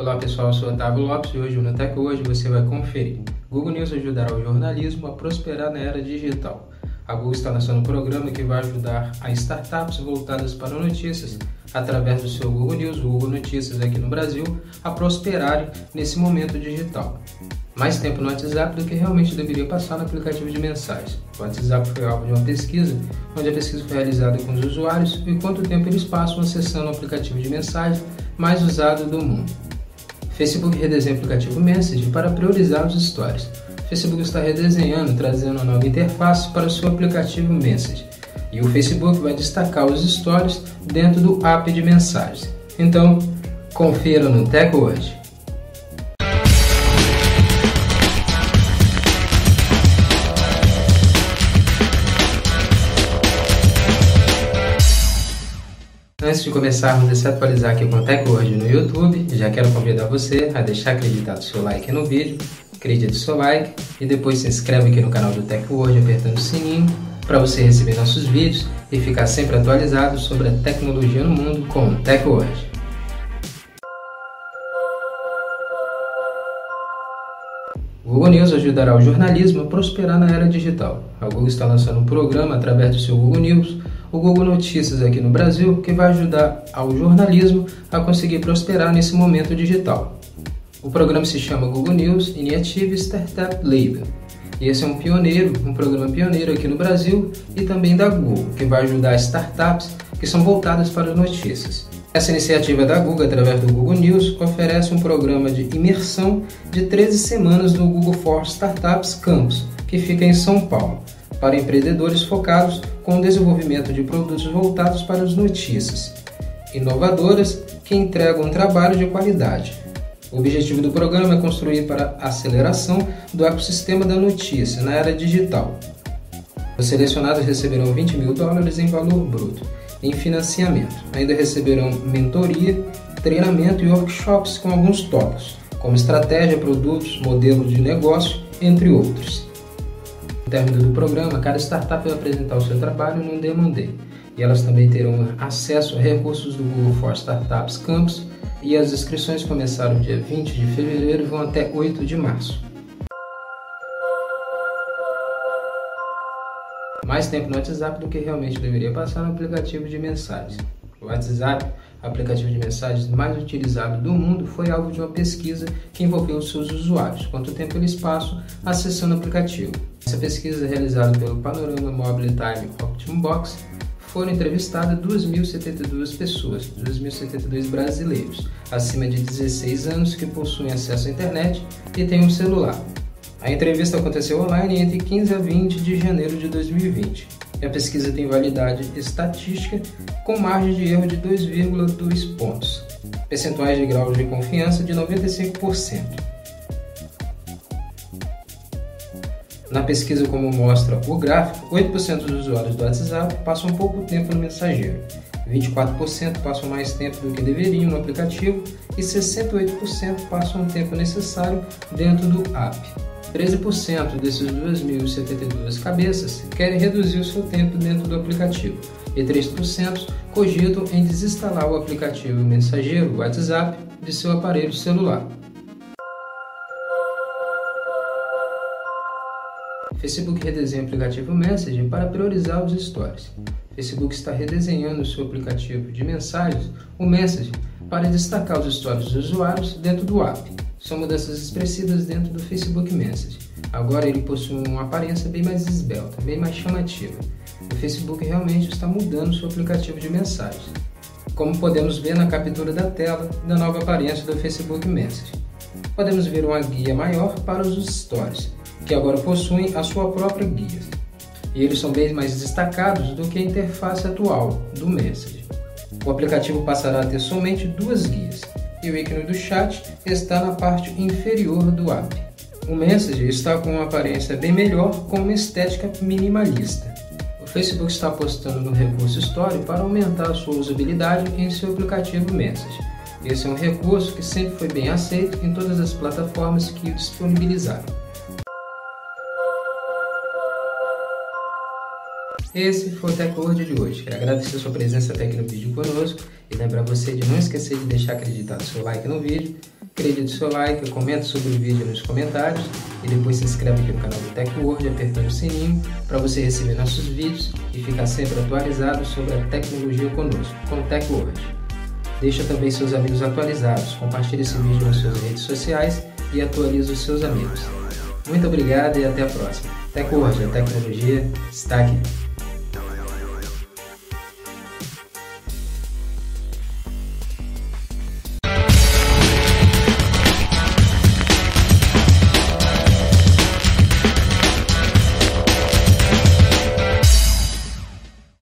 Olá pessoal, eu sou Otávio Lopes e hoje no Tech Hoje você vai conferir. Google News ajudará o jornalismo a prosperar na era digital. A Google está lançando um programa que vai ajudar a startups voltadas para notícias, através do seu Google News, Google Notícias aqui no Brasil, a prosperarem nesse momento digital. Mais tempo no WhatsApp do que realmente deveria passar no aplicativo de mensagens. O WhatsApp foi alvo de uma pesquisa, onde a pesquisa foi realizada com os usuários e quanto tempo eles passam acessando o aplicativo de mensagens mais usado do mundo. Facebook redesenha o aplicativo Message para priorizar os stories. Facebook está redesenhando, trazendo uma nova interface para o seu aplicativo Message. E o Facebook vai destacar os stories dentro do app de mensagens. Então, confira no Tech Antes de começarmos a se atualizar aqui com o Tech hoje no YouTube, já quero convidar você a deixar acreditado seu like no vídeo, acredite seu like e depois se inscreve aqui no canal do Tech World apertando o sininho para você receber nossos vídeos e ficar sempre atualizado sobre a tecnologia no mundo com o Tech World. O Google News ajudará o jornalismo a prosperar na era digital. A Google está lançando um programa através do seu Google News, o Google Notícias aqui no Brasil, que vai ajudar ao jornalismo a conseguir prosperar nesse momento digital. O programa se chama Google News Initiative Startup Lab. E esse é um pioneiro, um programa pioneiro aqui no Brasil e também da Google, que vai ajudar startups que são voltadas para as notícias. Essa iniciativa da Google, através do Google News, oferece um programa de imersão de 13 semanas no Google for Startups Campus, que fica em São Paulo, para empreendedores focados com o desenvolvimento de produtos voltados para as notícias, inovadoras que entregam um trabalho de qualidade. O objetivo do programa é construir para a aceleração do ecossistema da notícia na era digital. Os selecionados receberão 20 mil dólares em valor bruto em financiamento. Ainda receberão mentoria, treinamento e workshops com alguns tópicos, como estratégia, produtos, modelos de negócio, entre outros. No término do programa, cada startup vai apresentar o seu trabalho Demo Day, e elas também terão acesso a recursos do Google for Startups Campus, e as inscrições começaram dia 20 de fevereiro e vão até 8 de março. mais tempo no WhatsApp do que realmente deveria passar no aplicativo de mensagens. O WhatsApp, aplicativo de mensagens mais utilizado do mundo, foi alvo de uma pesquisa que envolveu seus usuários, quanto tempo eles passam acessando o aplicativo. Essa pesquisa, realizada pelo Panorama Mobile Time Optimum Box, foram entrevistadas 2.072 pessoas, 2.072 brasileiros, acima de 16 anos que possuem acesso à internet e têm um celular. A entrevista aconteceu online entre 15 a 20 de janeiro de 2020. E a pesquisa tem validade estatística com margem de erro de 2,2 pontos, percentuais de grau de confiança de 95%. Na pesquisa, como mostra o gráfico, 8% dos usuários do WhatsApp passam pouco tempo no mensageiro, 24% passam mais tempo do que deveriam no aplicativo e 68% passam o tempo necessário dentro do app. 13% desses 2.072 cabeças querem reduzir o seu tempo dentro do aplicativo e 3% cogitam em desinstalar o aplicativo mensageiro WhatsApp de seu aparelho celular. Facebook redesenha o aplicativo Messaging para priorizar os stories. Facebook está redesenhando o seu aplicativo de mensagens, o Messaging, para destacar os stories dos usuários dentro do app são mudanças expressivas dentro do Facebook Message. Agora ele possui uma aparência bem mais esbelta, bem mais chamativa. O Facebook realmente está mudando seu aplicativo de mensagens, como podemos ver na captura da tela da nova aparência do Facebook Message. Podemos ver uma guia maior para os stories, que agora possuem a sua própria guia. E eles são bem mais destacados do que a interface atual do Message. O aplicativo passará a ter somente duas guias, e o ícone do chat está na parte inferior do app. O Messenger está com uma aparência bem melhor com uma estética minimalista. O Facebook está apostando no recurso Story para aumentar a sua usabilidade em seu aplicativo Messenger. Esse é um recurso que sempre foi bem aceito em todas as plataformas que o disponibilizaram. Esse foi o TecWord de hoje. Quero agradecer sua presença até aqui no vídeo conosco e lembrar você de não esquecer de deixar acreditado seu like no vídeo, acredite seu like, comente sobre o vídeo nos comentários e depois se inscreve aqui no canal do TecWord apertando o sininho para você receber nossos vídeos e ficar sempre atualizado sobre a tecnologia conosco, com o TecWord. Deixa também seus amigos atualizados, compartilhe esse vídeo nas suas redes sociais e atualize os seus amigos. Muito obrigado e até a próxima. TecWord, a tecnologia está aqui.